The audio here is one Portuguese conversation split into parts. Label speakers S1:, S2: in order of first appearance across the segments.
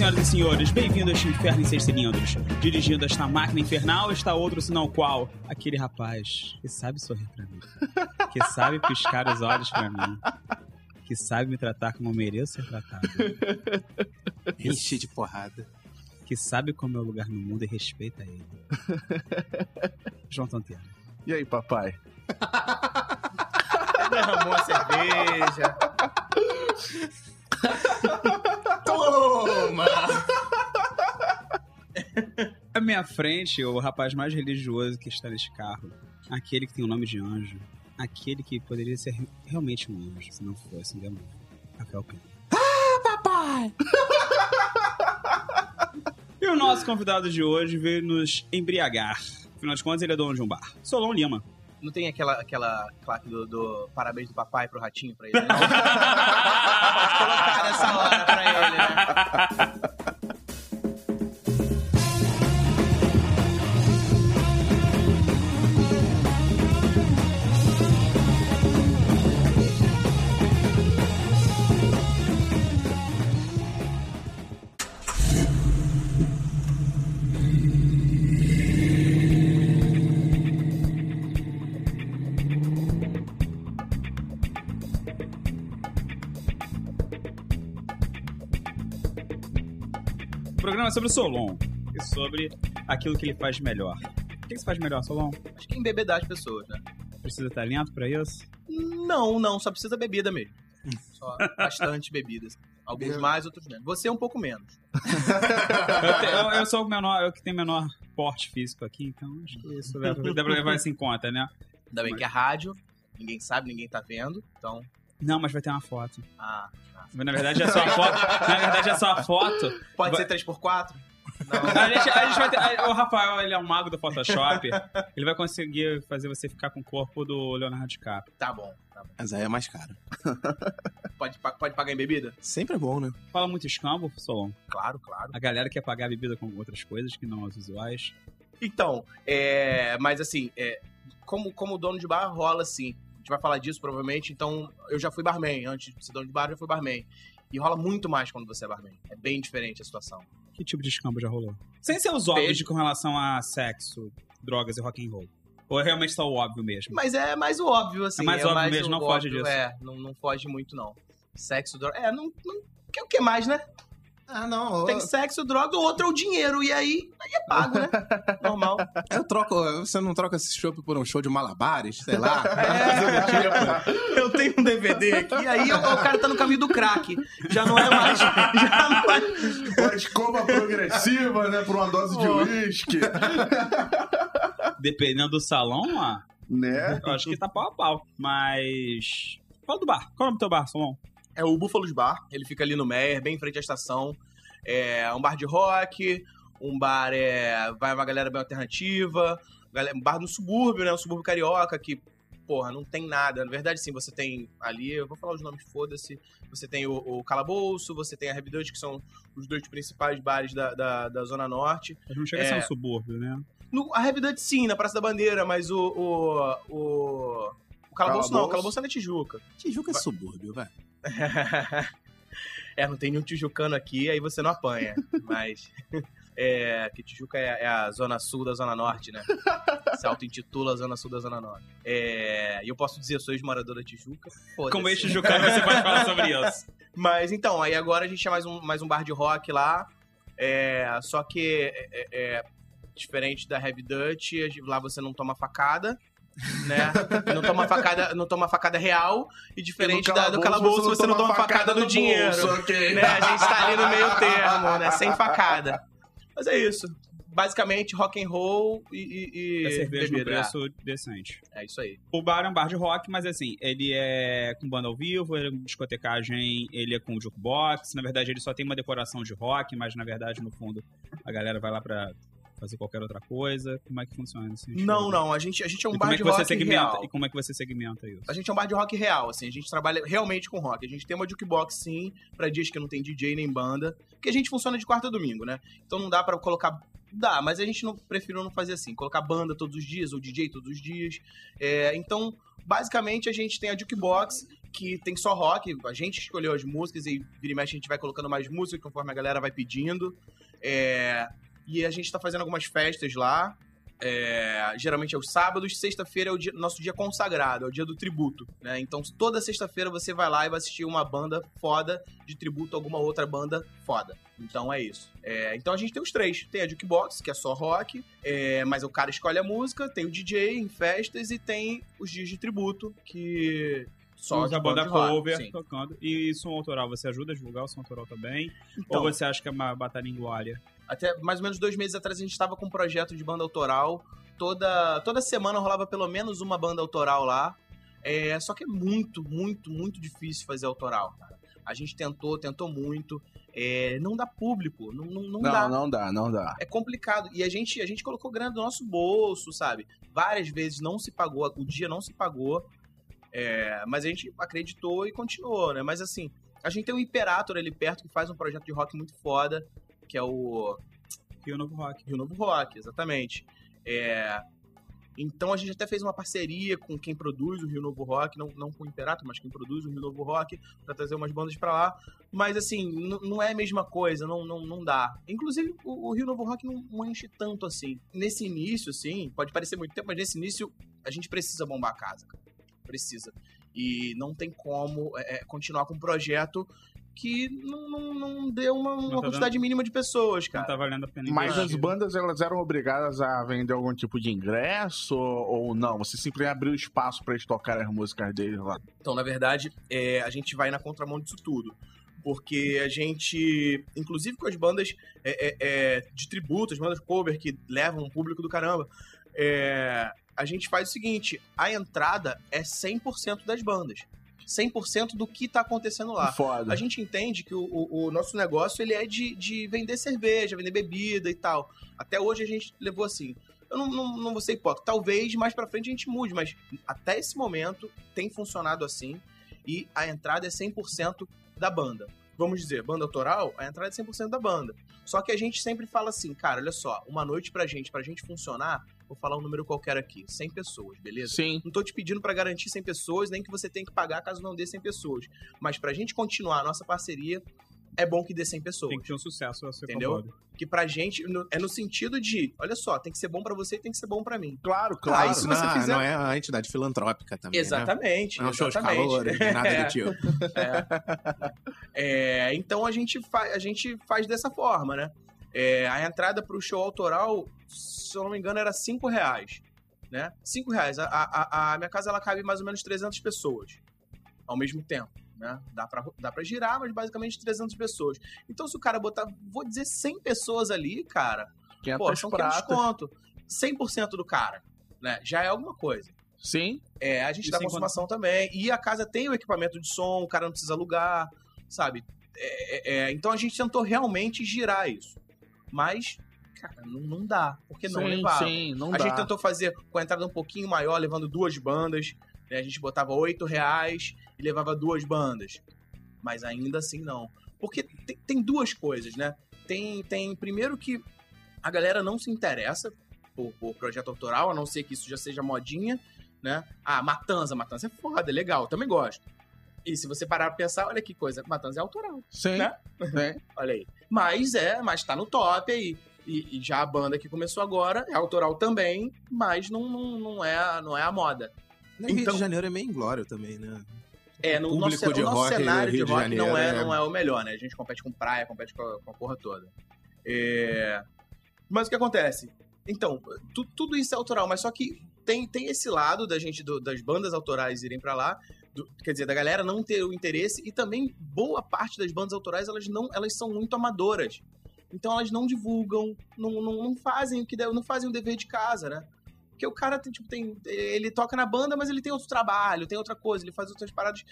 S1: senhoras e senhores, bem-vindo a este inferno em seis cilindros. Dirigindo esta máquina infernal está outro sinal qual? Aquele rapaz que sabe sorrir pra mim, que sabe piscar os olhos pra mim, que sabe me tratar como eu mereço ser tratado,
S2: Enche de porrada.
S1: que sabe como é o lugar no mundo e respeita ele. João Tonteiro.
S3: E aí, papai?
S4: Derramou a cerveja. Toma!
S1: À minha frente, o rapaz mais religioso que está neste carro. Aquele que tem o nome de anjo. Aquele que poderia ser re- realmente um anjo, se não fosse um demônio. Rafael Pena. Ah, papai! e o nosso convidado de hoje veio nos embriagar. Afinal de contas, ele é dono de um bar. Solon Lima.
S4: Não tem aquela, aquela claque do, do parabéns do papai pro ratinho pra ele, não? Pode colocar nessa hora pra ele, né?
S1: É sobre o Solon. E sobre aquilo que ele faz de melhor. O que você faz de melhor, Solon?
S4: Acho que embebedar as pessoas, né?
S1: Precisa de talento pra isso?
S4: Não, não, só precisa bebida mesmo. Só bastante bebidas. Alguns mais, outros menos. Você é um pouco menos.
S1: Eu, te- eu- eu sou o menor, eu que tenho menor porte físico aqui, então acho que isso dá pra, dá pra levar isso em conta, né?
S4: Ainda bem que é rádio, ninguém sabe, ninguém tá vendo. Então,
S1: Não, mas vai ter uma foto.
S4: ah,
S1: Na verdade é só a foto. Na verdade é só a foto.
S4: pode
S1: Vai-
S4: ser 3x4?
S1: A gente, a gente vai ter. a- O Rafael, ele é um mago do Photoshop. Ele vai conseguir fazer você ficar com o corpo do Leonardo DiCaprio.
S4: Tá bom, tá bom.
S2: Mas aí é mais caro.
S4: Pode, pa- pode pagar em bebida?
S2: Sempre é bom, né?
S1: Fala muito escambo, Solon.
S4: Claro, claro.
S1: A galera quer pagar a bebida com outras coisas que não as usuais.
S4: Então, é, mas assim, é, como, como dono de bar, rola assim. Vai falar disso provavelmente. Então, eu já fui barman. Antes de ser dono de bar, eu já fui barman. E rola muito mais quando você é barman. É bem diferente a situação.
S1: Que tipo de escambo já rolou? Sem ser os óbvios
S4: Beijo.
S1: de com relação a sexo, drogas e rock and roll. Ou é realmente só o óbvio mesmo?
S4: Mas é mais o óbvio, assim.
S1: É mais óbvio
S4: mais
S1: mesmo,
S4: o
S1: não foge
S4: óbvio,
S1: disso.
S4: É, não, não foge muito, não. Sexo, droga. É, não. não que, o que mais, né?
S2: Ah, não.
S4: Tem sexo, droga, o outro é o dinheiro. E aí, aí é pago, né? Normal.
S2: Eu troco. Você não troca esse chopp por um show de malabares, sei lá?
S4: É, eu tenho um DVD aqui, aí o, cara tá no caminho do crack. Já não é mais. Já não é.
S3: Uma escova progressiva, né? Por uma dose de uísque.
S1: Dependendo do salão, ó,
S3: Né?
S1: eu acho que tá pau a pau. Mas. Fala do bar. Qual é o nome do teu bar, Solon?
S4: É o Búfalos Bar. Ele fica ali no Meyer, bem em frente à estação. É um bar de rock, um bar é. Vai uma galera bem alternativa. galera- Um bar no subúrbio, né? Um subúrbio carioca que. Porra, não tem nada. Na verdade, sim, você tem ali, eu vou falar os nomes, foda-se. Você tem o, o Calabouço, você tem a Dutch, que são os dois principais bares da, da, da Zona Norte.
S1: Mas não chega a
S4: É.
S1: ser um subúrbio, né?
S4: No, a Dutch, sim, na Praça da Bandeira, mas o. O, o, o Calabouço não, o
S3: Calabouço?
S4: Calabouço é na Tijuca.
S2: Tijuca é subúrbio, velho.
S4: é, não tem nenhum tijucano aqui, aí você não apanha. Mas. É, que Tijuca é, é a zona sul da zona norte, né? Se auto-intitula Zona Sul da Zona Norte. É, e eu posso dizer, eu sou ex-morador da Tijuca.
S1: Como este Jucano, você pode falar sobre isso.
S4: Mas então, aí agora a gente tinha mais um, mais um bar de rock lá. É, só que é, é, é, diferente da Heavy Dutch, a lá você não toma facada. Né? Não toma facada, não toma facada real e diferente
S3: E no
S4: da, do calabouço você não toma facada no, dinheiro.
S3: bolso, ok.
S4: né? A gente tá ali no meio termo, né? Sem facada. Mas é isso. Basicamente, rock and roll e, e, e
S1: É cerveja no preço decente.
S4: É isso aí.
S1: O bar é um bar de rock, mas assim, ele é com banda ao vivo, ele é com discotecagem, ele é com jukebox. Na verdade, ele só tem uma decoração de rock, mas na verdade, no fundo, a galera vai lá pra fazer qualquer outra coisa. Como é que funciona esse
S4: Não, não. A gente, a gente é um
S1: e
S4: bar
S1: é
S4: de rock
S1: segmenta?
S4: real.
S1: E como é que você segmenta isso?
S4: A gente é um bar de rock real, assim. A gente trabalha realmente com rock. A gente tem uma jukebox, sim, pra dias que não tem DJ nem banda. Porque a gente funciona de quarta a domingo, né? Então não dá pra colocar... Dá, mas a gente não preferiu não fazer assim. Colocar banda todos os dias, ou DJ todos os dias. É, então, basicamente, a gente tem a jukebox que tem só rock. A gente escolheu as músicas e vira e mexe a gente vai colocando mais músicas conforme a galera vai pedindo. É, e a gente tá fazendo algumas festas lá. É, geralmente é os sábados, sexta-feira é o dia- nosso dia consagrado, é o dia do tributo, né? Então toda sexta-feira você vai lá e vai assistir uma banda foda de tributo a alguma outra banda foda. Então é isso. É, então a gente tem os três. Tem a Jukebox, que é só rock, é, mas o cara escolhe a música, tem o DJ em festas e tem os dias de tributo, que só
S1: Usa a banda
S4: rock,
S1: cover
S4: sim.
S1: tocando. E som autoral, você ajuda a divulgar o som autoral também?
S4: Então,
S1: Ou você acha que é uma batalha igualha?
S4: Até mais ou menos dois meses atrás a gente estava com um projeto de banda autoral. Toda, toda semana rolava pelo menos uma banda autoral lá. É, só que é muito, muito, muito difícil fazer autoral, cara. A gente tentou, tentou muito. É, não dá público, não, não, não dá.
S2: Não, não dá, não dá.
S4: É complicado. E a gente, a gente colocou grana do nosso bolso, sabe? Várias vezes não se pagou, o dia não se pagou. É, mas a gente acreditou e continuou, né? Mas assim, a gente tem um Imperator ali perto que faz um projeto de rock muito foda, que é o
S1: Rio Novo Rock.
S4: Rio Novo Rock, exatamente. É, Então a gente até fez uma parceria com quem produz o Rio Novo Rock, não, não com o Imperato, mas quem produz o Rio Novo Rock, pra trazer umas bandas pra lá. Mas assim, não é a mesma coisa, não, não, não dá. Inclusive, o, o Rio Novo Rock não, não enche tanto assim. Nesse início, sim, pode parecer muito tempo, mas nesse início a gente precisa bombar a casa, cara. Precisa. E não tem como é, é, continuar com um projeto que não, não, não deu uma, uma
S1: tá
S4: quantidade mínima de pessoas,
S1: Não
S4: cara.
S1: tá valendo a pena
S2: Mas as bandas, elas eram obrigadas a vender algum tipo de ingresso ou não? Você simplesmente abriu espaço pra eles tocarem as músicas deles lá.
S4: Então, na verdade, é, a gente vai na contramão disso tudo. Porque a gente, inclusive com as bandas é, é, é, de tributo, as bandas cover que levam um público do caramba, é, a gente faz o seguinte: a entrada é 100% das bandas. 100% do que tá acontecendo lá.
S2: Foda.
S4: A gente entende que o, o- o nosso negócio ele é de, de vender cerveja, vender bebida e tal. Até hoje a gente levou assim. Eu não, não, não vou ser hipócrita. Talvez mais pra frente a gente mude, mas até esse momento tem funcionado assim. E a entrada é 100% da banda. Vamos dizer, banda autoral, a entrada é 100% da banda. Só que a gente sempre fala assim, cara, olha só, uma noite pra gente, pra gente funcionar, vou falar um número qualquer aqui, 100 pessoas, beleza?
S2: Sim.
S4: Não tô te pedindo pra garantir 100 pessoas, nem que você tenha que pagar caso não dê 100 pessoas. Mas pra gente continuar a nossa parceria, é bom que dê 100 pessoas.
S1: Tem que ter um sucesso a ser
S4: Entendeu?
S1: concordo.
S4: Que pra gente no- é no sentido de, olha só, tem que ser bom pra você e tem que ser bom pra mim.
S2: Claro,
S4: Ah,
S2: claro.
S4: isso- se você
S3: não,
S4: fizer-
S3: não é a entidade filantrópica também. Né?
S4: Exatamente.
S3: Não é um show de calor, nada
S4: É.
S3: do tipo.
S4: É, então a gente, a gente faz dessa forma, né? É, a entrada pro show autoral, se eu não me engano, era 5 reais. Né? 5 reais. A, a, a minha casa ela cabe mais ou menos 300 pessoas ao mesmo tempo. Né? Dá, pra, dá pra girar, mas basicamente 300 pessoas. Então, se o cara botar, vou dizer, 100 pessoas ali, cara,
S2: 500
S4: pô, são 500
S2: pratas.
S4: conto. 100% do cara, né? Já é alguma coisa.
S2: Sim.
S4: É, a gente
S1: E
S4: dá consumação também. E a casa tem o equipamento de som, o cara não precisa alugar, sabe? É, é, é, então a gente tentou realmente girar isso. Mas, cara, não, não dá. Porque não
S2: sim,
S4: levava.
S2: sim, não
S4: a
S2: dá.
S4: gente tentou fazer com a entrada um pouquinho maior, levando duas bandas. né? A gente botava oito reais e levava duas bandas. Mas ainda assim não. Porque tem, tem duas coisas, né? Tem, tem primeiro que a galera não se interessa por, por projeto autoral, a não ser que isso já seja modinha, né? Ah, Matanza, Matanza é foda, é legal, também gosto. E se você parar pra pensar, olha que coisa, Matanza é autoral,
S2: Sim.
S4: né?
S2: Sim.
S4: olha aí. Mas é, mas tá no top aí. E, e já a banda que começou agora é autoral também, mas não, não, não, é, a- não é a moda.
S3: No Rio
S4: Então-
S3: de Janeiro é meio inglório também, né?
S4: É, no
S3: Público
S4: nosso,
S3: de
S4: o nosso
S3: rock,
S4: cenário de
S3: Rio de
S4: rock
S3: Janeiro
S4: não, é,
S3: é-
S4: não é o melhor, né? A gente compete com praia, compete com a, com a porra toda. É, Mas o que acontece? Então, tu- tudo isso é autoral, mas só que tem, tem esse lado da gente, do- das bandas autorais irem pra lá, do- quer dizer, da galera não ter o interesse, e também boa parte das bandas autorais, elas não elas são muito amadoras. Então elas não divulgam, não, não, não fazem o que não fazem o dever de casa, né? Porque o cara tem, tipo, tem. Ele toca na banda, mas ele tem outro trabalho, tem outra coisa, ele faz outras paradas.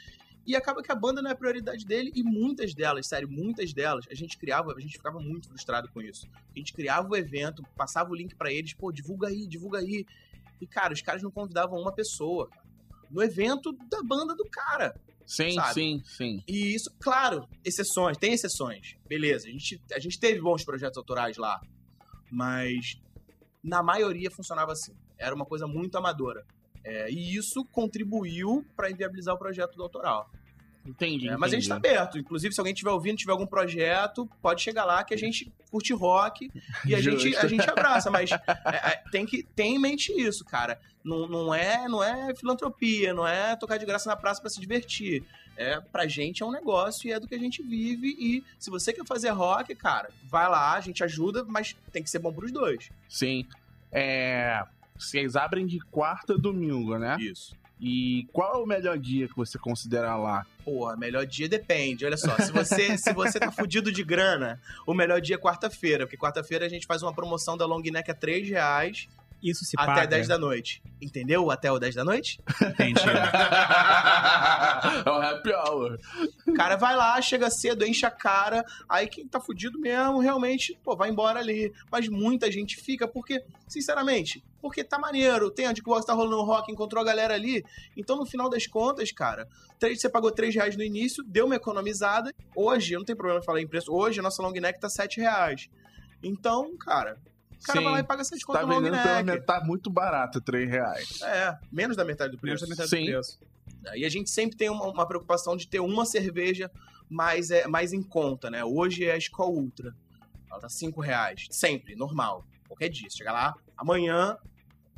S4: E acaba que a banda não é a prioridade dele, e muitas delas, sério, muitas delas, a gente criava, a gente ficava muito frustrado com isso. A gente criava o evento, passava o link pra eles, pô, divulga aí, divulga aí. E, cara, os caras não convidavam uma pessoa no evento da banda do cara.
S2: Sim,
S4: Sabe?
S2: sim, sim.
S4: E isso, claro, exceções, tem exceções. Beleza, a gente, a gente teve bons projetos autorais lá. Mas na maioria funcionava assim. Era uma coisa muito amadora. É, e isso contribuiu para inviabilizar o projeto do autoral.
S2: Entendi.
S4: É, mas a gente tá
S2: entendi.
S4: aberto. Inclusive, se alguém estiver ouvindo, tiver algum projeto, pode chegar lá que a gente curte rock e a, gente, a gente abraça. Mas é, é, tem que ter em mente isso, cara. Não, não, é, não é filantropia, não é tocar de graça na praça pra se divertir. É, pra gente é um negócio e é do que a gente vive. E se você quer fazer rock, cara, vai lá, a gente ajuda, mas tem que ser bom pros dois.
S2: Sim. É. Vocês abrem de quarta a domingo, né?
S4: Isso.
S2: E qual é o melhor dia que você considera lá?
S4: Porra, melhor dia depende. Olha só, se você, se você tá fudido de grana, o melhor dia é quarta-feira. Porque quarta-feira a gente faz uma promoção da long neck a 3 reais
S1: Isso se
S4: até
S1: paga.
S4: 10 da noite. Entendeu? Até o 10 da noite?
S1: Entendi.
S2: é o happy hour.
S4: O cara vai lá, chega cedo, enche a cara. Aí quem tá fudido mesmo, realmente, pô, vai embora ali. Mas muita gente fica porque, sinceramente, porque tá maneiro. Tem a de que tá rolando rock, encontrou a galera ali. Então, no final das contas, cara, três- você pagou 3 reais no início, deu uma economizada. Hoje, eu não tem problema falar em preço. Hoje, a nossa long neck tá 7 reais. Então, cara, o cara
S2: Sim.
S4: vai lá e paga 7
S2: Tá
S4: conto no
S2: vendendo pela metade muito barato, 3 reais.
S4: É, menos da metade do
S1: Menos
S4: preço.
S1: da metade
S2: Sim.
S1: do preço.
S4: E a gente sempre tem uma, uma preocupação de ter uma cerveja mais, é, mais em conta, né? Hoje é a Skol Ultra. Ela tá 5 reais. Sempre, normal. Qualquer dia. Você chega lá, amanhã.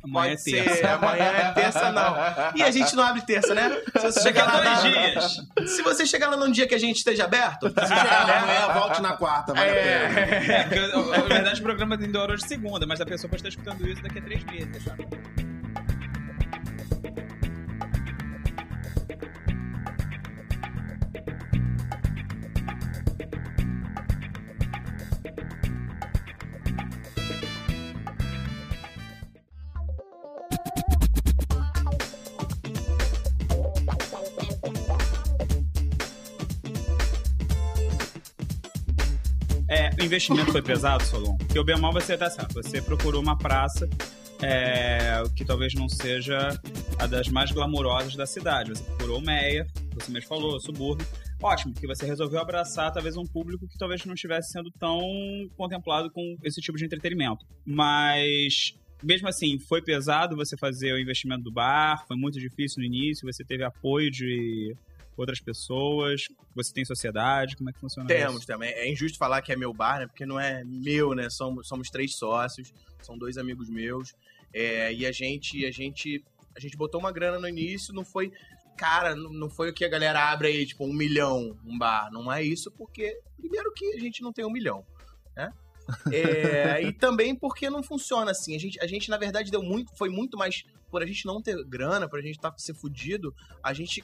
S1: Amanhã é
S4: pode
S1: terça.
S4: ser, amanhã é terça, não. E a gente não abre terça, né? Se você chegar lá.
S1: dois
S4: na-
S1: dias.
S4: Se você chegar lá num dia que a gente esteja aberto, se você chegar lá,
S3: amanhã volte na quarta, vale a pena.
S4: é,
S1: É, porque, na verdade, o programa tem hora hoje de segunda, mas a pessoa pode estar escutando isso daqui a três meses, sabe? O investimento foi pesado, Solon? Porque o Bemal você tá certo. Você procurou uma praça é, que talvez não seja a das mais glamurosas da cidade. Você procurou o Meia, você mesmo falou, subúrbio. Ótimo, porque você resolveu abraçar talvez um público que talvez não estivesse sendo tão contemplado com esse tipo de entretenimento. Mas mesmo assim, foi pesado você fazer o investimento do bar, foi muito difícil no início, você teve apoio de outras pessoas, você tem sociedade, como é que funciona
S4: Temos
S1: isso?
S4: também. É injusto falar que é meu bar, né? Porque não é meu, né? Somos, somos três sócios, são dois amigos meus. É, e a gente, a gente, a gente botou uma grana no início, não foi. Cara, não não foi o que a galera abre aí, tipo, um milhão um bar. Não é isso, porque, primeiro que a gente não tem um milhão, né? É, e também porque não funciona assim. A gente, a gente, na verdade, deu muito. Foi muito mais. Por a gente não ter grana, por a gente tá, ser fudido, a gente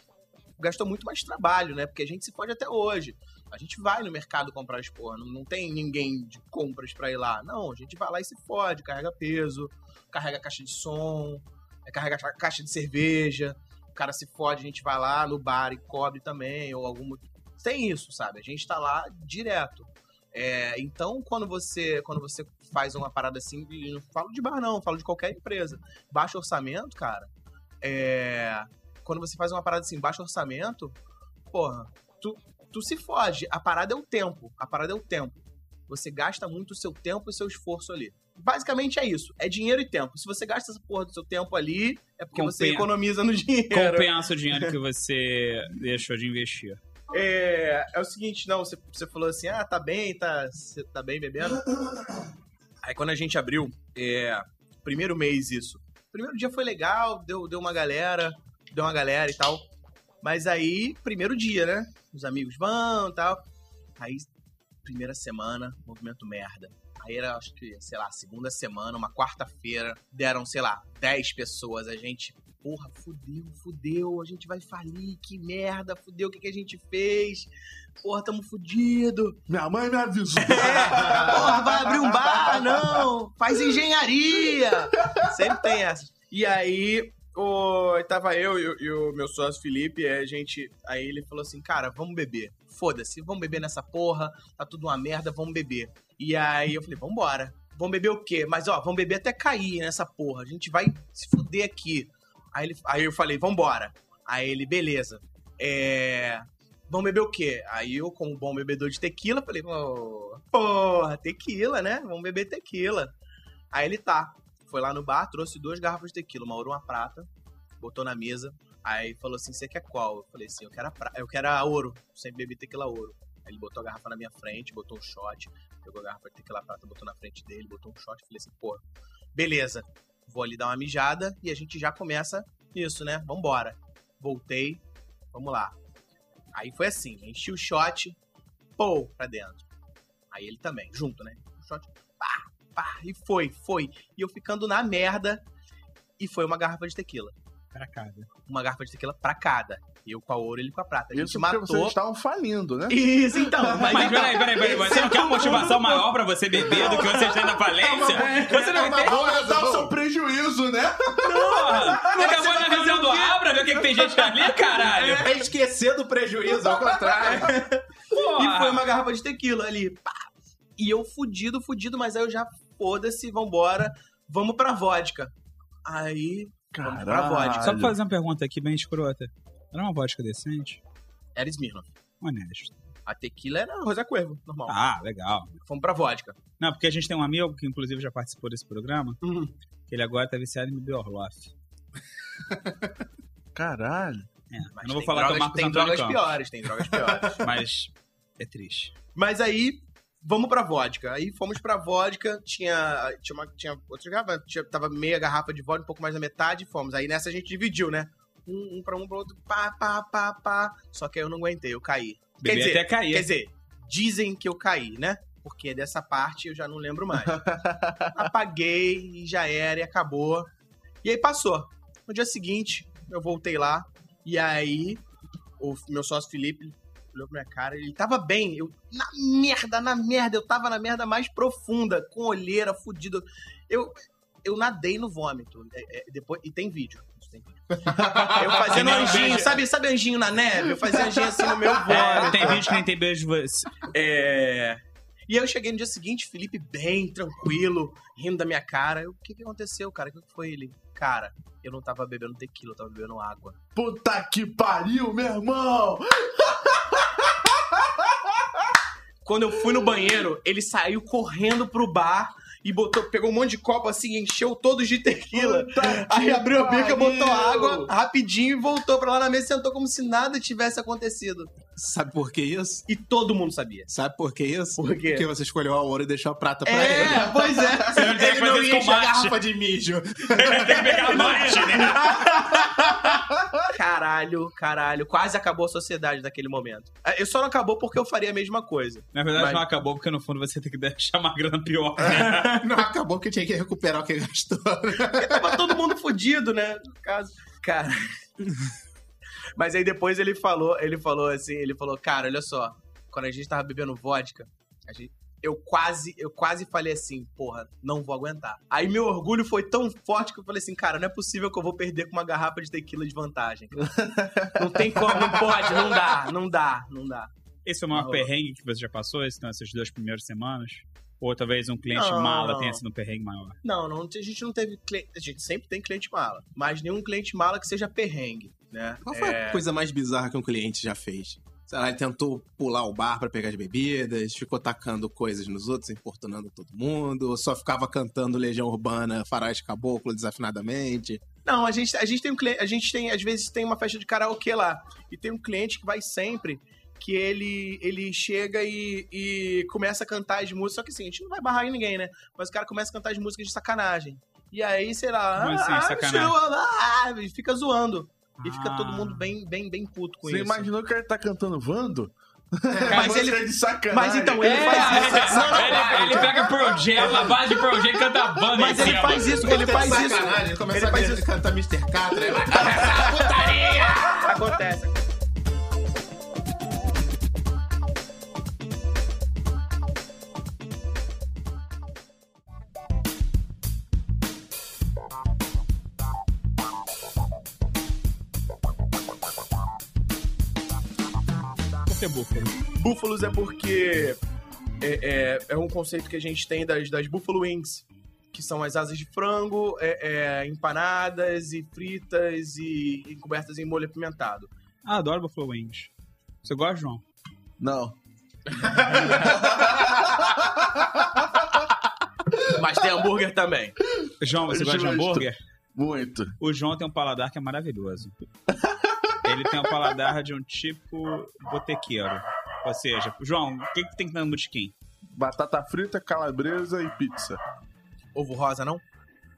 S4: gastou muito mais trabalho, né? Porque a gente se pode até hoje. A gente vai no mercado comprar as porra, não, não tem ninguém de compras pra ir lá. Não, a gente vai lá e se fode, carrega peso, carrega caixa de som, é, carrega ca- caixa de cerveja. O cara se fode, a gente vai lá no bar e cobre também, ou algum. Tem isso, sabe? A gente tá lá direto. É, então, quando você, quando você faz uma parada assim, não falo de bar, não, falo de qualquer empresa. Baixo orçamento, cara. É, quando você faz uma parada assim, baixo orçamento, porra, tu, tu se fode. A parada é o tempo. A parada é o tempo. Você gasta muito o seu tempo e seu esforço ali. Basicamente é isso. É dinheiro e tempo. Se você gasta essa porra do seu tempo ali, é porque você
S1: Compensa.
S4: economiza no dinheiro.
S1: Compensa o dinheiro que você deixou de investir.
S4: É, é o seguinte, não, você, você falou assim, ah, tá bem, tá, você tá bem bebendo? Aí quando a gente abriu, é, primeiro mês isso, primeiro dia foi legal, deu, deu uma galera, deu uma galera e tal, mas aí, primeiro dia, né, os amigos vão e tal, aí, primeira semana, movimento merda. Aí era, acho que, sei lá, segunda semana, uma quarta-feira, deram, sei lá, 10 pessoas, a gente porra, fudeu, fudeu, a gente vai falir, que merda, fudeu, o que, que a gente fez? Porra, tamo fudido.
S2: Minha mãe me avisou.
S4: É, porra, vai abrir um bar, não, faz engenharia. Sempre tem essas. E aí, o, tava eu e, o- e o meu sócio Felipe, a gente, aí ele falou assim, cara, vamos beber. Foda-se, vamos beber nessa porra, tá tudo uma merda, vamos beber. E aí eu falei, vambora. Vamos beber o quê? Mas ó, vamos beber até cair nessa porra. A gente vai se fuder aqui. Aí, ele, aí eu falei, vambora. Aí ele, beleza. É. Vamos beber o quê? Aí eu, como bom bebedor de tequila, falei, "Ô, porra, tequila, né? Vamos beber tequila. Aí ele tá. Foi lá no bar, trouxe duas garrafas de tequila, uma ouro uma prata. botou na mesa. Aí falou assim: você quer qual? Eu falei assim: eu quero a, pra... eu quero a ouro. Sempre bebi tequila ouro. Aí ele botou a garrafa na minha frente, botou um shot, pegou a garrafa de tequila prata, botou na frente dele, botou um shot. Falei assim: pô, beleza, vou ali dar uma mijada e a gente já começa isso, né? Vambora. Voltei, vamos lá. Aí foi assim: enchi o shot, pô, pra dentro. Aí ele também, junto, né? O shot, pá, e foi, foi. E eu ficando na merda, e foi uma garrafa de tequila.
S1: Pra cada.
S4: Uma garrafa de tequila pra cada. Eu com a ouro, ele com a prata. A gente
S2: Isso
S4: matou.
S2: vocês estavam falindo, né?
S4: Isso, então. Mas,
S1: Mas
S4: então,
S1: peraí, peraí, peraí. Você não quer uma motivação maior pra você beber do que você tem na falência? Você não vai ter.
S3: Aumentar o seu prejuízo, né?
S1: Porra! Você acabou na reunião do Abra, ver o que, que tem gente ali, caralho?
S5: É esquecer do prejuízo, ao contrário.
S1: Porra!
S4: E foi uma garrafa de tequila ali. Pá. E eu fudido, fudido, mas aí eu já, foda-se, vambora, vamos pra vodka. Aí, vamos pra vodka.
S2: Caralho.
S1: Só pra fazer uma pergunta aqui bem escrota. Era uma vodka decente?
S4: Era Smirnoff.
S1: Honesto.
S4: A tequila era Rosa Cuervo, normal.
S1: Ah, legal.
S4: Fomos pra vodka.
S1: Não, porque a gente tem um amigo que inclusive já participou desse programa,
S4: Uhum.
S1: que ele agora tá viciado em beber Orloff.
S2: Caralho.
S1: É,
S4: Mas
S1: eu não vou falar que é o
S4: drogas,
S1: Marcos
S4: tem
S1: Antônio
S4: drogas
S1: Campos,
S4: piores, tem drogas piores.
S1: mas é triste.
S4: Mas aí, vamos pra vodka. Aí fomos pra vodka, tinha, tinha, uma, tinha outra garrafa, tinha, tava meia garrafa de vodka, um pouco mais da metade, fomos. Aí nessa a gente dividiu, né? Um, um pra um, pro outro, pá, pá, pá, pá. Só que aí eu não aguentei, eu caí. Quer dizer,
S1: até cair.
S4: Quer dizer, dizem que eu caí, né? Porque dessa parte eu já não lembro mais. Apaguei e já era, e acabou. E aí passou. No dia seguinte, eu voltei lá, e aí o meu sócio Felipe olhou pra minha cara, ele tava bem, eu na merda, na merda, eu tava na merda mais profunda, com olheira, fudido. Eu, eu nadei no vômito, é, é, depois, e tem vídeo. isso tem vídeo. Eu fazendo
S1: um
S4: anjinho,
S1: beijo.
S4: sabe, sabe anjinho na neve? Eu fazia anjinho assim no meu
S1: É,
S4: vômito.
S1: tem vídeo que nem tem beijo de você.
S4: É. E eu cheguei no dia seguinte, Felipe bem, tranquilo, rindo da minha cara. Eu, o que, que aconteceu, cara? O que que foi ele? Cara, eu não tava bebendo tequila, eu tava bebendo água.
S2: Puta que pariu, meu irmão!
S4: Quando eu fui no banheiro, ele saiu correndo pro bar e botou, pegou um monte de copo assim, encheu todos de tequila.
S2: Puta
S4: Aí abriu a bica, botou água rapidinho e voltou pra lá na mesa e sentou como se nada tivesse acontecido.
S5: Sabe por que isso?
S4: E todo mundo sabia.
S5: Sabe por que isso?
S4: Por quê?
S5: Porque você escolheu a ouro e deixou a prata pra ele.
S4: É, pois é.
S1: não tem que
S5: Ele não
S1: com
S5: enche a garrafa de mijo.
S1: tem que pegar mate, né?
S4: Caralho, caralho. Quase acabou a sociedade naquele momento. É, Eu só não acabou porque eu faria a mesma coisa.
S1: Na verdade,
S4: Mas-
S1: não acabou, porque no fundo você tem que deixar uma grana pior. né?
S5: Não acabou que tinha que recuperar o que gastou.
S4: Porque tava todo mundo fudido, né? No caso. Cara. Mas aí depois ele falou, ele falou assim, ele falou, cara, olha só, quando a gente tava bebendo vodka, a gente- eu quase, eu quase falei assim, porra, não vou aguentar. Aí meu orgulho foi tão forte que eu falei assim, cara, não é possível que eu vou perder com uma garrafa de tequila de vantagem. Não tem como, não pode, não dá, não dá, não dá.
S1: Esse é o maior
S4: Não.
S1: perrengue que você já passou, então, essas duas primeiras semanas? Ou talvez um cliente
S4: Não,
S1: mala
S4: não.
S1: tenha sido um perrengue maior?
S4: Não, não, a gente não teve cliente, a gente sempre tem cliente mala, mas nenhum cliente mala que seja perrengue, né?
S5: Qual foi
S4: É,
S5: a coisa mais bizarra que um cliente já fez? Sei lá, ele tentou pular o bar pra pegar as bebidas, ficou tacando coisas nos outros, importunando todo mundo, ou só ficava cantando Legião Urbana, Faróis Caboclo desafinadamente.
S4: Não, a gente, a gente tem um cliente, a gente tem, às vezes tem uma festa de karaokê lá. E tem um cliente que vai sempre, que ele, ele chega e, e começa a cantar as músicas. Só que assim, a gente não vai barrar em ninguém, né? Mas o cara começa a cantar as músicas de sacanagem. E aí, sei lá,
S1: Como assim,
S4: ah,
S1: sacanagem?
S4: ah, e fica zoando. E fica
S1: Ah.
S4: todo mundo bem, bem, bem puto com
S2: Você
S4: isso.
S2: imaginou que ele tá cantando Vando?
S4: Mas
S2: Música
S4: ele.
S2: de sacanagem.
S4: Mas então, ele faz isso. Não, não,
S1: ele, ele pega Pearl Jam, a base de Pearl Jam e canta banda
S4: Mas ele faz isso, ele faz isso.
S5: Ele começa a
S4: faz
S5: ver-
S4: isso.
S5: cantar Mr. Catra, ele vai começar a putaria!
S4: Acontece.
S1: Que búfalo?
S4: Búfalos é porque é, é, é um conceito que a gente tem das, das Buffalo Wings, que são as asas de frango é, é, empanadas e fritas e, e cobertas em molho apimentado.
S1: Ah, adoro Buffalo Wings. Você gosta, João?
S2: Não.
S4: Mas tem hambúrguer também.
S1: João, você gosta de hambúrguer?
S2: Muito.
S1: O João tem um paladar que é maravilhoso. Ele tem um paladar de um tipo botequeiro. Ou seja, João, o que, que tem que ter no botequim?
S2: Batata frita, calabresa e pizza.
S4: Ovo rosa, não?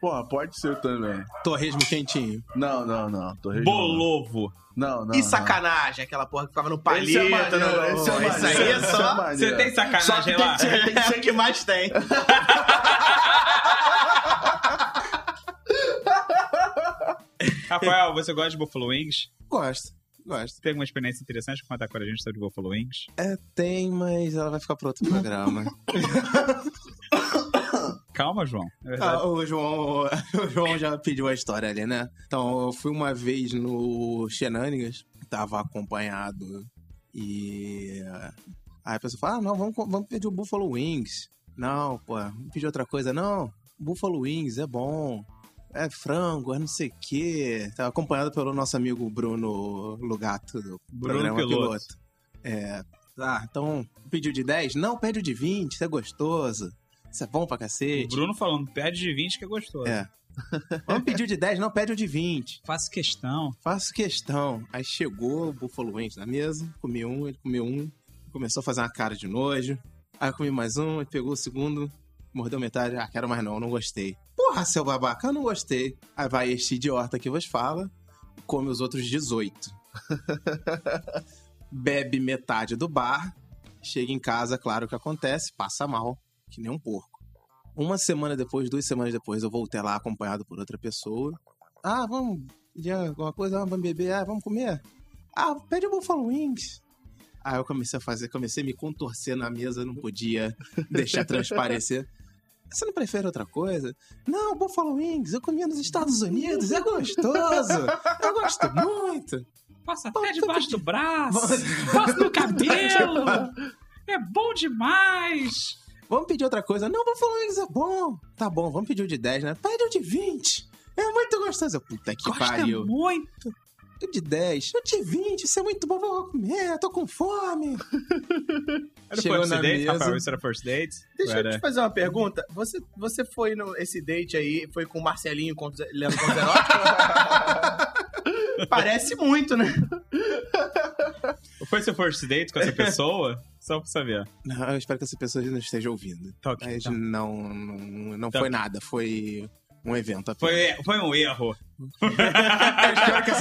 S2: Porra, pode ser também.
S5: Torresmo quentinho.
S2: Não, não, não. Torresmo
S1: Bolovo.
S2: Não, não.
S4: e
S2: não.
S4: sacanagem, aquela porra que ficava no palito.
S2: Esse é maneiro,
S4: no-
S2: esse é
S4: Isso aí é só...
S2: maneiro.
S1: Você tem
S2: Só que
S1: sacanagem
S2: tem
S1: lá?
S2: que ser- tem que
S4: É o que mais tem.
S1: Rafael, você gosta de Buffalo Wings?
S5: Gosto, gosto.
S1: Tem alguma experiência interessante pra contar com a gente sobre Buffalo Wings?
S5: É, tem, mas ela vai ficar para outro programa.
S1: Calma, João. É.
S5: Ah, o, João, o João já pediu a história ali, né? Então, eu fui uma vez no Shenanigans, tava acompanhado e. Aí a pessoa fala: ah, não, vamos, vamos pedir o Buffalo Wings. Não, pô, pedir outra coisa. Não, Buffalo Wings é bom. É frango, é não sei o quê. Tava acompanhado pelo nosso amigo Bruno Lugato do
S1: Bruno
S5: programa
S1: Piloto.
S5: Piloto. É. Ah, então, pediu de 10? Não, pede o de 20, isso é gostoso. Isso é bom pra
S1: O
S5: cacete.
S1: Bruno falando, pede de 20 que é gostoso.
S5: É. Vamos pedir o de 10, não, pede o de 20.
S1: Faço questão.
S5: Faço questão. Aí chegou o Buffalo Wings na mesa, comi um, ele comeu um, começou a fazer uma cara de nojo. Aí eu comi mais um, ele pegou o segundo, mordeu metade, ah, quero mais não, não gostei. Porra, seu babaca, eu não gostei. Aí vai este idiota que vos fala, come os outros 18. Bebe metade do bar, chega em casa, claro o que acontece, passa mal, que nem um porco. Uma semana depois, duas semanas depois, eu voltei lá acompanhado por outra pessoa. Ah, vamos pedir alguma coisa, ah, vamos beber, ah, vamos comer. Ah, pede o Buffalo Wings. Aí eu comecei a fazer, comecei a me contorcer na mesa, não podia deixar transparecer. Você não prefere outra coisa? Não, Buffalo Wings, eu comia nos Estados Unidos, é gostoso. Eu gosto muito.
S1: Passa até debaixo do braço. Passa no cabelo. É bom demais.
S5: Vamos pedir outra coisa. Não, Buffalo Wings é bom. Tá bom, vamos pedir o de 10, né? Pede o de 20. É muito gostoso. Puta que
S1: Gosta
S5: pariu.
S1: muito.
S5: O de 10. O de 20, isso é muito bom, vou comer, tô com fome.
S1: Era
S5: Chegou
S1: first
S5: na
S1: date,
S5: mesa.
S1: Rafael? Isso era first date?
S4: Deixa eu
S1: Era-
S4: te fazer uma pergunta. Você, você foi nesse date aí, foi com o Marcelinho contra o Leandro Conzerotti? Parece muito, né?
S1: Foi seu first date com essa pessoa? Só pra saber.
S5: Não, eu espero que essa pessoa não esteja ouvindo.
S1: Tá ok.
S5: Mas
S1: tá.
S5: não, não, não
S1: Tá
S5: foi nada, foi um evento.
S1: Foi, foi um erro.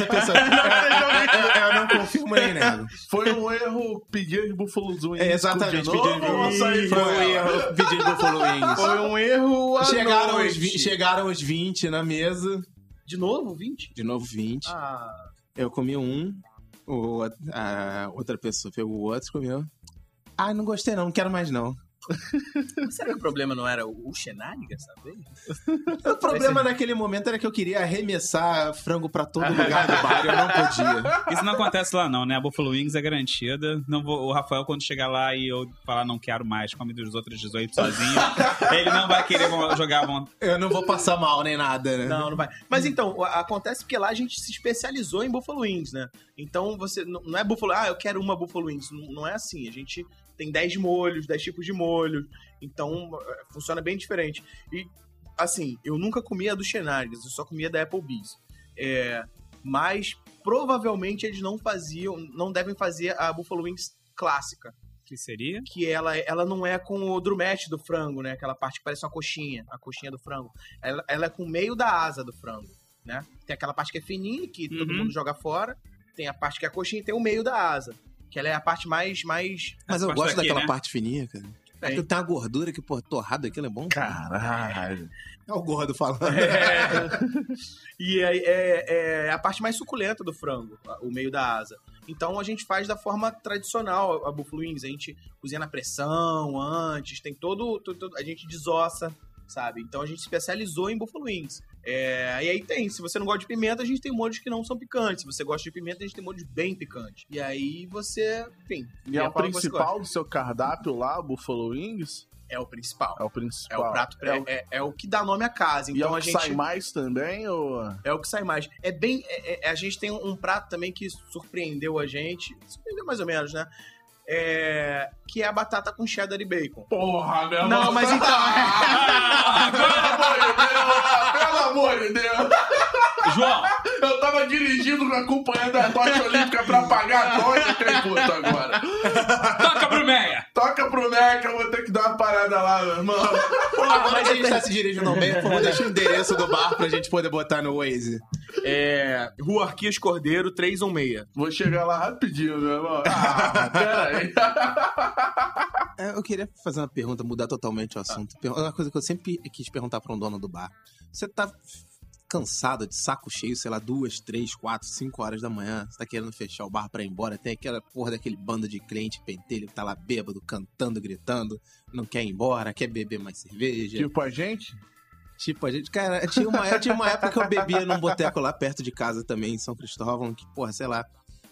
S5: Essa pessoa. eu, eu não confirmo nem nego.
S2: Foi um erro pedir de Buffalo Wings.
S5: É, exatamente,
S2: de sair
S5: Foi um erro pedir de Buffalo Wings.
S4: Foi um erro à
S5: Chegaram os,
S4: noite.
S5: vi- chegaram os 20 na mesa.
S4: De novo, 20?
S5: De novo 20.
S4: Ah,
S5: Eu comi um, o, a outra pessoa pegou o outro e comeu. Ah, não gostei não, não quero mais não.
S4: Será que o problema não era o Shenanigans, sabe?
S5: O problema naquele momento era que eu queria arremessar frango pra todo lugar do bar e eu não podia.
S1: Isso não acontece lá, não, né? A Buffalo Wings é garantida. Não vou, o Rafael, quando chegar lá e eu falar não quero mais, come dos outros 18 sozinho, ele não vai querer jogar. Vão...
S5: Eu não vou passar mal nem nada, né?
S4: Não, não vai. Mas então, acontece porque lá a gente se especializou em Buffalo Wings, né? Então você não é Buffalo, ah, eu quero uma Buffalo Wings. Não, não é assim. A gente tem 10 molhos, 10 tipos de molhos. Então eh, funciona bem diferente. E assim, eu nunca comia a do Shenanigans, eu só comia da Applebee's. É, mas provavelmente eles não faziam, não devem fazer a Buffalo Wings clássica.
S1: que seria?
S4: que ela, ela não é com o drumete do frango, né? Aquela parte que parece uma coxinha, a coxinha do frango. Ela, ela é com o meio da asa do frango, né? Tem aquela parte que é fininha, que todo
S1: Uhum.
S4: mundo joga fora. Tem a parte que é a coxinha e tem o meio da asa. Que ela é a parte mais... mais...
S5: Mas eu
S1: Gosto daqui,
S5: daquela
S1: né?
S5: parte fininha, cara. É
S4: Tem.
S5: que tem uma gordura que, pô, torrado aquilo é bom.
S2: Caralho.
S5: É o gordo falando.
S4: É. e é, é- é a parte mais suculenta do frango, o meio da asa. Então a gente faz da forma tradicional a Buffalo Wings. A gente cozinha na pressão antes, tem todo, todo- todo- a gente desossa, sabe? Então a gente especializou em Buffalo Wings. É, e aí tem, se você não gosta de pimenta, a gente tem molhos que não são picantes. Se você gosta de pimenta, a gente tem molhos bem picantes. E aí você, enfim,
S2: E é
S4: a
S2: principal do seu cardápio lá, Buffalo Wings?
S4: é o principal.
S2: É o
S4: É
S2: principal.
S4: o prato,
S2: É o,
S4: é, é- é o que dá nome à casa.
S2: e é
S4: Então
S2: o
S4: a
S2: que
S4: gente
S2: sai mais também, ou...
S4: É o que sai mais. É bem. é- é- a gente tem um, prato também que surpreendeu a gente. Surpreendeu mais ou menos, né? É, que é a batata com cheddar e bacon.
S2: Porra, meu
S4: Não, mas então.
S2: Pelo amor de Deus! Pelo amor de Deus!
S1: João,
S2: Eu tava dirigindo acompanhando a tocha olímpica pra apagar a tocha, que é puto agora.
S1: toca pro Meia.
S2: Toca pro Meca, eu vou ter que dar uma parada lá, meu irmão.
S5: Agora que a gente tá se dirigindo ao meio, vamos deixar o endereço do bar pra gente poder botar no Waze.
S4: É. Rua Arquias Cordeiro, 316.
S2: Vou chegar lá rapidinho, meu irmão. Ah, peraí.
S5: É, eu queria fazer uma pergunta, mudar totalmente o assunto. Uma coisa que eu sempre quis perguntar pra um dono do bar. Você tá cansado, de saco cheio, sei lá, duas, três, quatro, cinco horas da manhã, você tá querendo fechar o bar pra ir embora, tem aquela porra daquele bando de cliente pentelho que tá lá bêbado, cantando, gritando, não quer ir embora, quer beber mais cerveja.
S2: Tipo a gente?
S5: Tipo, a gente, cara, tinha uma, tinha uma época que eu bebia num boteco lá perto de casa também, em São Cristóvão, que, porra, sei lá,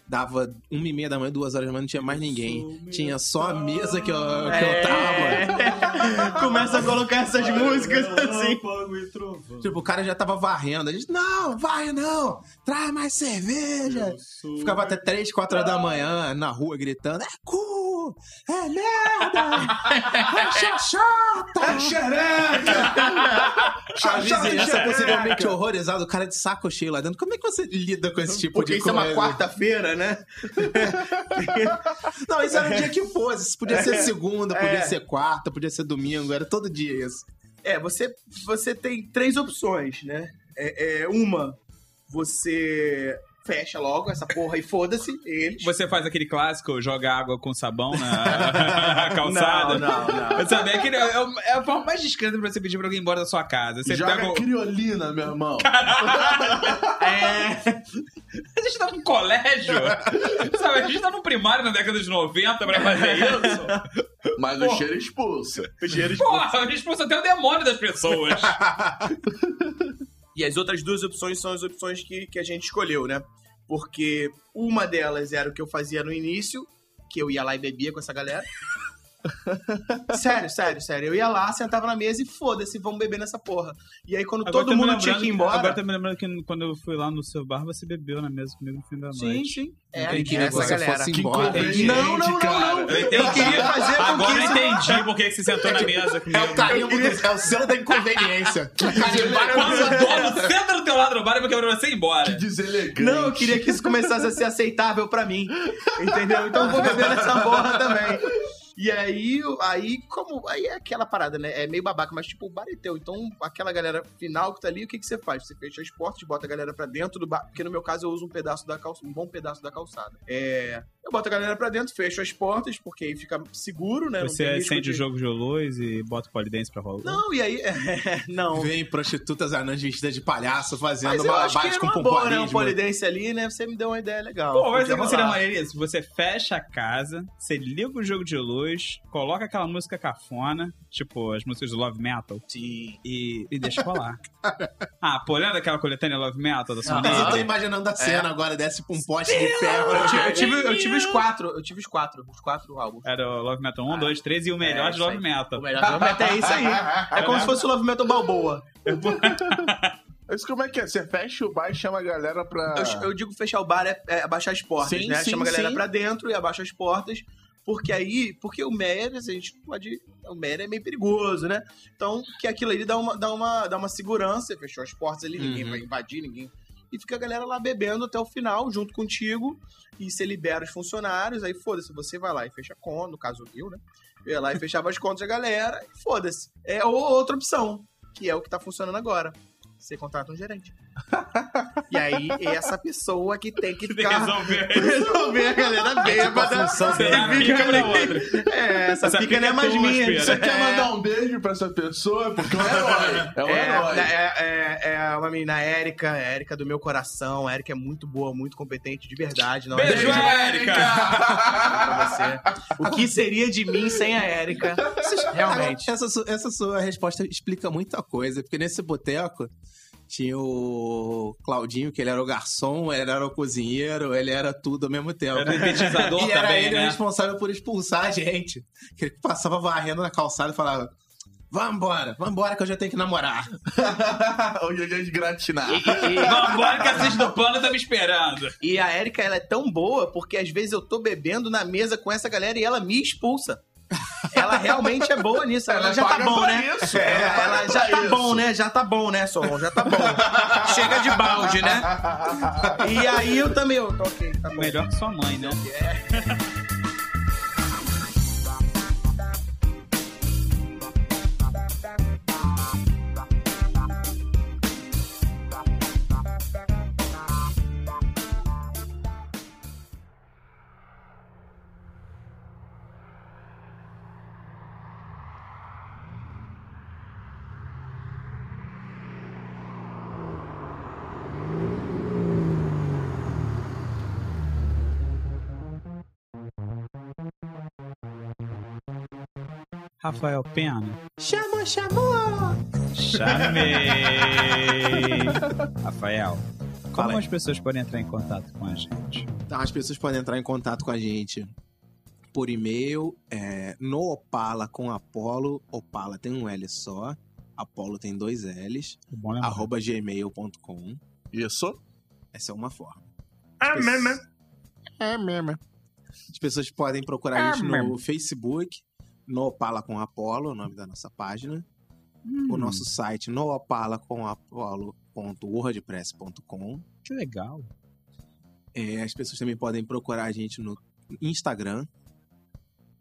S5: dava uma e meia da manhã, duas horas da manhã, não tinha mais ninguém. Tinha só a mesa que eu, que eu tava.
S4: Começa a colocar essas músicas assim.
S5: Tipo, o cara já tava varrendo. A gente, não, vai não, traz mais cerveja. Ficava até três, quatro horas da manhã na rua gritando, é é merda, é xoxota.
S2: É xereca!
S5: A vizinhança possivelmente horrorizada, o cara de saco cheio lá dentro. Como é que você lida com esse tipo
S4: Porque
S5: de
S4: isso é
S5: coisa?
S4: uma quarta-feira, né?
S5: Não, isso era o dia que fosse. Isso podia ser segunda, podia
S4: É.
S5: ser quarta, podia ser domingo, era todo dia isso.
S4: É, você, você tem três opções, né? É, é, uma, você fecha logo essa porra e foda-se eles.
S1: Você faz aquele clássico, joga água com sabão na calçada.
S4: Não, não, não.
S1: Sabe, é, aquele, é, o- é a forma mais discreta pra você pedir pra alguém ir embora da sua casa. Você
S2: Joga
S1: pega o...
S2: criolina, meu irmão.
S1: É... A gente tá num colégio, sabe? A gente tá no primário na década de 90 pra fazer isso.
S2: Mas o cheiro expulsa.
S1: Porra, a gente expulsa até o demônio das pessoas.
S4: E as outras duas opções são as opções que, que a gente escolheu, né? Porque uma delas era o que eu fazia no início, que eu ia lá e bebia com essa galera. Sério, sério, sério. Eu ia lá, sentava na mesa e foda-se, vamos beber nessa porra. E aí, quando
S1: Agora
S4: todo mundo tinha que ir embora.
S1: Agora tá me lembrando que quando eu fui lá no seu bar, você bebeu na mesa comigo no fim da
S4: Sim,
S1: noite.
S4: sim. É,
S5: Quem queria que
S4: essa
S5: você
S4: galera.
S5: fosse
S2: Que
S5: embora.
S2: inconveniente,
S4: Não, não, não,
S2: cara.
S4: não.
S1: Eu, entendi.
S4: Eu queria fazer com
S1: Agora
S4: que
S1: eu entendi por que que você sentou na mesa comigo.
S5: É o carimbo, do, é o selo da inconveniência.
S1: Quando o dono senta do teu lado no bar, eu vou quebrar você ir embora.
S2: Deselegante.
S4: Não, eu queria que isso começasse a ser aceitável pra mim. Entendeu? Então eu vou beber nessa porra também. E aí, aí, como. Aí é aquela parada, né? É meio babaca, mas tipo, o bar é teu. Então, aquela galera final que tá ali, o que, que você faz? Você fecha as portas, bota a galera pra dentro do bar. Porque no meu caso eu uso um pedaço da um bom pedaço da calçada. É. Eu boto a galera pra dentro, fecho as portas, porque aí fica seguro, né?
S1: Você acende
S4: de-
S1: o jogo de luz e bota o polidense pra rolar.
S4: Não, e aí. não.
S5: Vem prostitutas anãs vestidas de palhaço fazendo malabares
S4: era
S5: com
S4: uma boa, né? Um
S5: pompoarismo.
S4: polidense ali, né? Você me deu uma ideia legal.
S1: Pô, mas você seria
S4: rolar.
S1: maneiro isso. Você fecha a casa, você liga o jogo de luz, coloca aquela música cafona, tipo as músicas do Love Metal,
S4: Sim.
S1: e, e deixa rolar. ah, pô, lembra daquela coletânea Love Metal da Sony?
S5: Mas eu tô imaginando a cena agora, desce pra um poste de ferro.
S4: Eu tive, eu, tive, tive os quatro, eu tive os quatro, os quatro álbuns.
S1: Era o Love Metal 1, 2, 3 e o melhor
S4: É,
S1: de
S4: isso
S1: Love. Metal.
S4: O melhor Love Metal é isso aí. É como se fosse o Love Metal Balboa.
S2: Mas como é que é? Você fecha o bar e chama a galera pra.
S4: Eu, eu digo fechar o bar é, é abaixar as portas,
S2: Sim,
S4: né?
S2: sim,
S4: Chama a galera
S2: sim.
S4: pra dentro e abaixa as portas. Porque aí, porque o Meyer, a gente pode. O Meyer é meio perigoso, né? Então, que aquilo ali dá uma, dá uma, dá uma segurança, fechou as portas ali, ninguém
S5: Uhum.
S4: vai invadir, ninguém. E fica a galera lá bebendo até o final, junto contigo, e você libera os funcionários, aí foda-se, você vai lá e fecha a conta, no caso eu, né? Eu ia lá e fechava as contas da galera, e foda-se. É ou- outra opção, que é o que tá funcionando agora. Você contrata um gerente. E aí, é essa pessoa que tem que
S1: Tem que
S4: ficar
S1: resolver.
S4: resolver a galera bêbada.
S5: função
S1: Você dá
S4: Fica-
S1: outra.
S4: É, essa,
S1: Essa
S4: pica
S1: pica
S4: não é
S1: é
S4: mais minha.
S2: Você quer
S4: É.
S2: mandar um beijo pra essa pessoa? Porque é um herói. É um
S4: É,
S2: herói.
S4: é, é, é uma menina, a Érica, a Érica do meu coração. A Érica é muito boa, muito competente, de verdade. Não é
S1: Beijo, Érica!
S4: O que seria de mim sem a Érica? Realmente.
S5: Essa, essa sua resposta explica muita coisa, porque nesse boteco tinha o Claudinho, que ele era o garçom, ele era o cozinheiro, ele era tudo ao mesmo tempo.
S1: Era sintetizador
S5: e era
S1: também,
S5: ele o
S1: né?
S5: responsável por expulsar a gente. Que ele passava varrendo na calçada e falava: Vambora, vambora que eu já tenho que namorar.
S2: Hoje é dia de gratinar.
S1: Vamos embora que a Cis do Pano tá me esperando.
S4: E a Érica, ela é tão boa porque às vezes eu tô bebendo na mesa com essa galera e ela me expulsa. Ela realmente é boa nisso. Ela,
S2: Ela
S4: já tá bom, né?
S2: isso,
S4: É,
S2: ela paga
S4: ela já tá
S2: isso.
S4: bom, né? Já tá bom, né, Solon? Já tá bom. Chega de balde, né? E aí eu também. Eu, ok, tá bom.
S1: Melhor que sua mãe, né? Rafael Pena.
S5: Chamou, chamou!
S1: Chamei! Rafael, como
S5: Fala
S1: as pessoas podem entrar em contato com a gente?
S5: Então, as pessoas podem entrar em contato com a gente por e-mail, é, no Opala com Apolo. Opala tem um L só, Apolo tem dois L's,
S1: É bom lembrar.
S5: arroba gmail.com.
S2: Isso.
S5: Essa é uma forma.
S2: É mesmo.
S5: pessoas- É mesmo. As pessoas podem procurar a
S1: É
S5: gente no. Facebook, no Opala com Apolo, o nome da nossa página.
S1: Hum,
S5: O nosso site, no Opala com Apolo.wordpress.com.
S1: Que legal.
S5: É, as pessoas também podem procurar a gente no Instagram,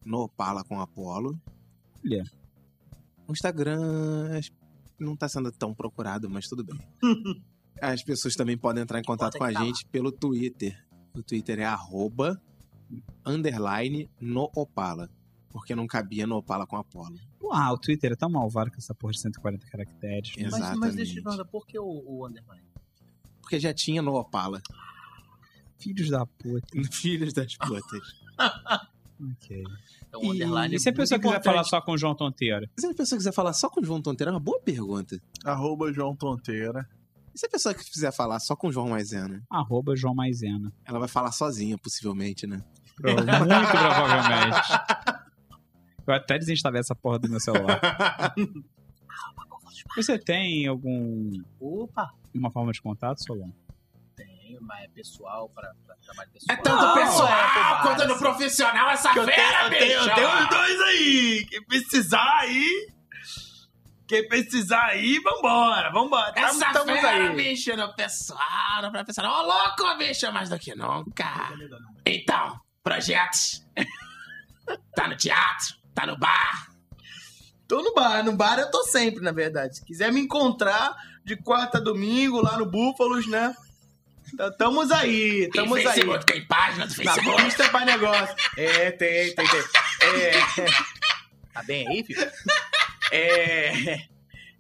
S5: no Opala com Apolo.
S1: Olha.
S5: O Instagram não está sendo tão procurado, mas tudo bem. As pessoas também podem entrar em contato com a
S4: tá lá.
S5: gente pelo Twitter. O Twitter é arroba, underline, no Opala. Porque não cabia no Opala com Apolo.
S1: Ah, o Twitter é tão malvado com essa porra de 140 caracteres.
S5: Exato.
S4: Mas, mas
S5: Exatamente.
S4: deixa eu te perguntar, por que o, o underline?
S5: Porque já tinha no Opala.
S1: Filhos da puta.
S5: Filhos das putas.
S1: Ok.
S4: Então,
S1: E,
S4: underline
S1: e se a
S4: é
S1: pessoa quiser falar só com o João Tonteiro?
S5: Se a pessoa quiser falar só com o João Tonteira, é uma boa pergunta.
S2: Arroba João Tonteira.
S5: E se a pessoa quiser falar só com o João Maisena?
S1: Arroba João Maisena.
S5: Ela vai falar sozinha, possivelmente, né?
S1: Muito provavelmente. Eu até desinstalei essa porra do meu celular. Você tem algum
S4: Opa,
S1: uma forma de contato, Solon?
S4: tem, mas é pessoal, pra, pra trabalho pessoal.
S5: É tanto
S4: Não,
S5: pessoal
S4: é
S5: quanto no profissional essa
S4: Que tenho,
S5: fera,
S4: eu tenho, eu
S5: bicho!
S4: tenho os dois aí. Quem precisar aí. Quem precisar aí, vambora, vambora. Tamo-
S5: Essa
S4: tamo
S5: fera,
S4: aí.
S5: bicho, no pessoal, no profissional. Ô, louco, bicho, mais do que nunca. Então, projetos. tá no teatro, tá no bar.
S4: Tô no bar, no bar eu tô sempre, na verdade. Se quiser me encontrar de quarta a domingo lá no Búfalos, né? Tá- Tamos aí,
S5: Tem
S4: tamos aí.
S5: Facebook, tem página do
S4: Na
S5: Facebook.
S4: pista pra negócio. É, tem, tem, tem. É. Tá bem aí, filho? É.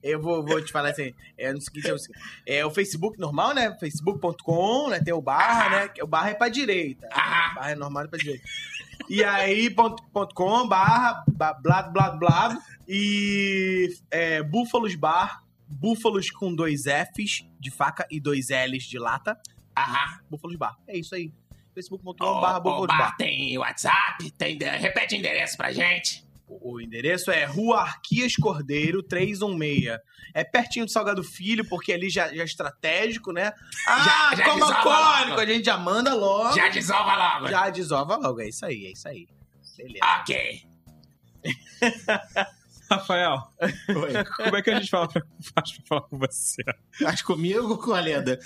S4: Eu vou, vou te falar assim. É, no seguinte, é o seguinte. É o Facebook normal, né? Facebook.com, né? Tem o barra, né? que O barra é pra direita.
S5: Ah.
S4: O barra é normal é pra direita. E aí, ponto, ponto com, barra, ba- blá, blá, blá. E é, Búfalos Bar. Búfalos com dois Fs de faca e dois Ls de lata.
S5: Aham.
S4: Búfalos Bar. É isso aí. Facebook.com
S5: ô,
S4: Búfalos
S5: Bar. tem WhatsApp, tem... Repete o endereço pra gente.
S4: O endereço é Rua Arquias Cordeiro 316. É pertinho do Salgado Filho, porque ali já, já é estratégico, né? Ah,
S5: Já- já
S4: como alcoólico, a gente já manda logo.
S5: Já desova logo.
S4: Já desova logo, é isso aí, é isso aí. Beleza.
S5: Ok.
S1: Rafael, como é que a gente fala pra, faz pra falar com você?
S5: Mas comigo ou com a Leda?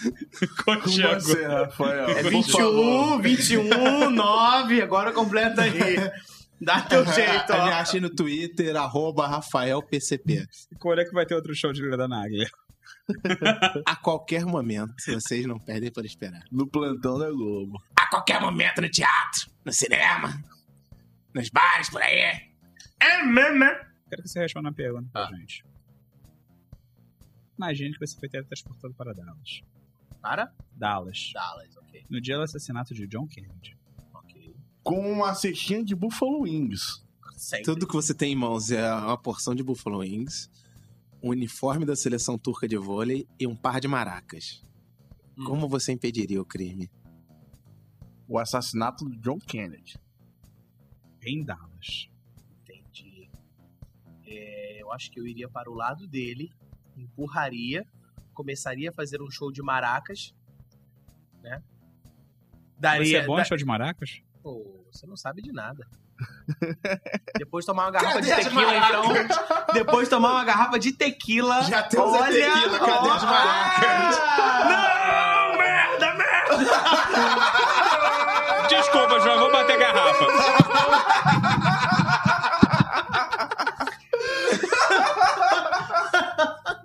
S1: Com o
S2: Com você, Rafael.
S4: É
S2: Por favor.
S4: 21, 21, 9, agora completa aí. Dá teu jeito,
S5: A me
S4: ó.
S5: achei no Twitter, arroba RafaelPCP.
S1: Quando é que vai ter outro show de Lila Nagler?
S5: A qualquer momento, vocês não perdem por esperar.
S2: No plantão da Globo.
S5: A qualquer momento no teatro, no cinema, nos bares, por aí.
S4: É mesmo, né?
S1: Quero que você responda a pergunta pra
S4: Ah.
S1: gente. Imagine que você foi teletransportado para Dallas.
S4: Para?
S1: Dallas.
S4: Dallas, ok.
S1: No dia do assassinato de John Kennedy.
S2: Com uma cestinha de Buffalo Wings.
S4: Sempre.
S5: Tudo que você tem em mãos é uma porção de Buffalo Wings, um uniforme da seleção turca de vôlei e um par de maracas.
S4: Hum.
S5: Como você impediria o crime?
S2: O assassinato do John Kennedy.
S1: Em Dallas.
S4: Entendi. É, eu acho que eu iria para o lado dele, empurraria, começaria a fazer um show de maracas, né?
S1: Você
S4: Daria.
S1: é bom em
S4: da-
S1: show de maracas?
S4: Pô, Você não sabe de nada. Depois tomar uma garrafa
S5: Cadê
S4: de tequila, então. Depois tomar uma garrafa de tequila.
S5: Já temos a tequila, cadê as maracas?
S4: Não, merda, merda!
S1: Desculpa, João, vou bater garrafa.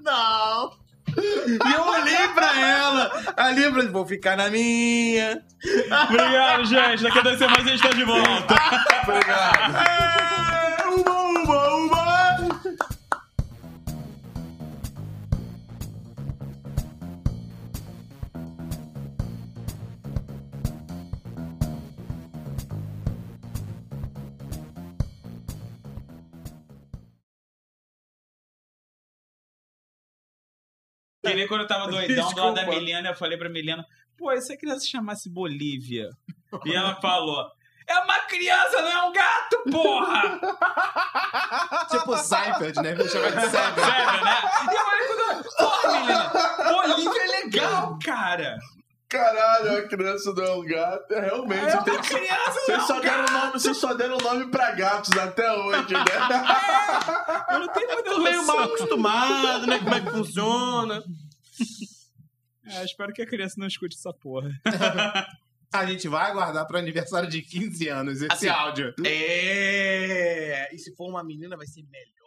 S4: Não! E eu olhei pra Ali eu falei, vou ficar na minha.
S1: Obrigado, gente. Daqui a duas semanas a gente tá de volta.
S4: É,
S1: Que nem quando eu tava doidão do lado da. Milena, eu falei pra Milena, pô, e se a criança se chamasse Bolívia? E ela falou, é uma criança, não é um gato, porra!
S5: tipo Seinfeld, né? Vou chamar de Seven.
S1: Sério, né? E eu falei, quando... porra, Milena, Bolívia é legal, cara.
S2: Caralho, a criança não é um gato. É, realmente,
S1: É
S2: você
S1: uma
S2: tem
S1: criança, não
S2: Vocês
S1: é
S2: só, deram nome, vocês só deram nome pra gatos até hoje, né?
S1: Eu não tenho muita
S4: Tô meio mal acostumado, né? Como é que funciona.
S1: É, espero que a criança não escute essa porra.
S5: A gente vai aguardar pro aniversário de 15 anos esse
S4: Assim,
S5: áudio.
S4: É. E se for uma menina, vai ser melhor.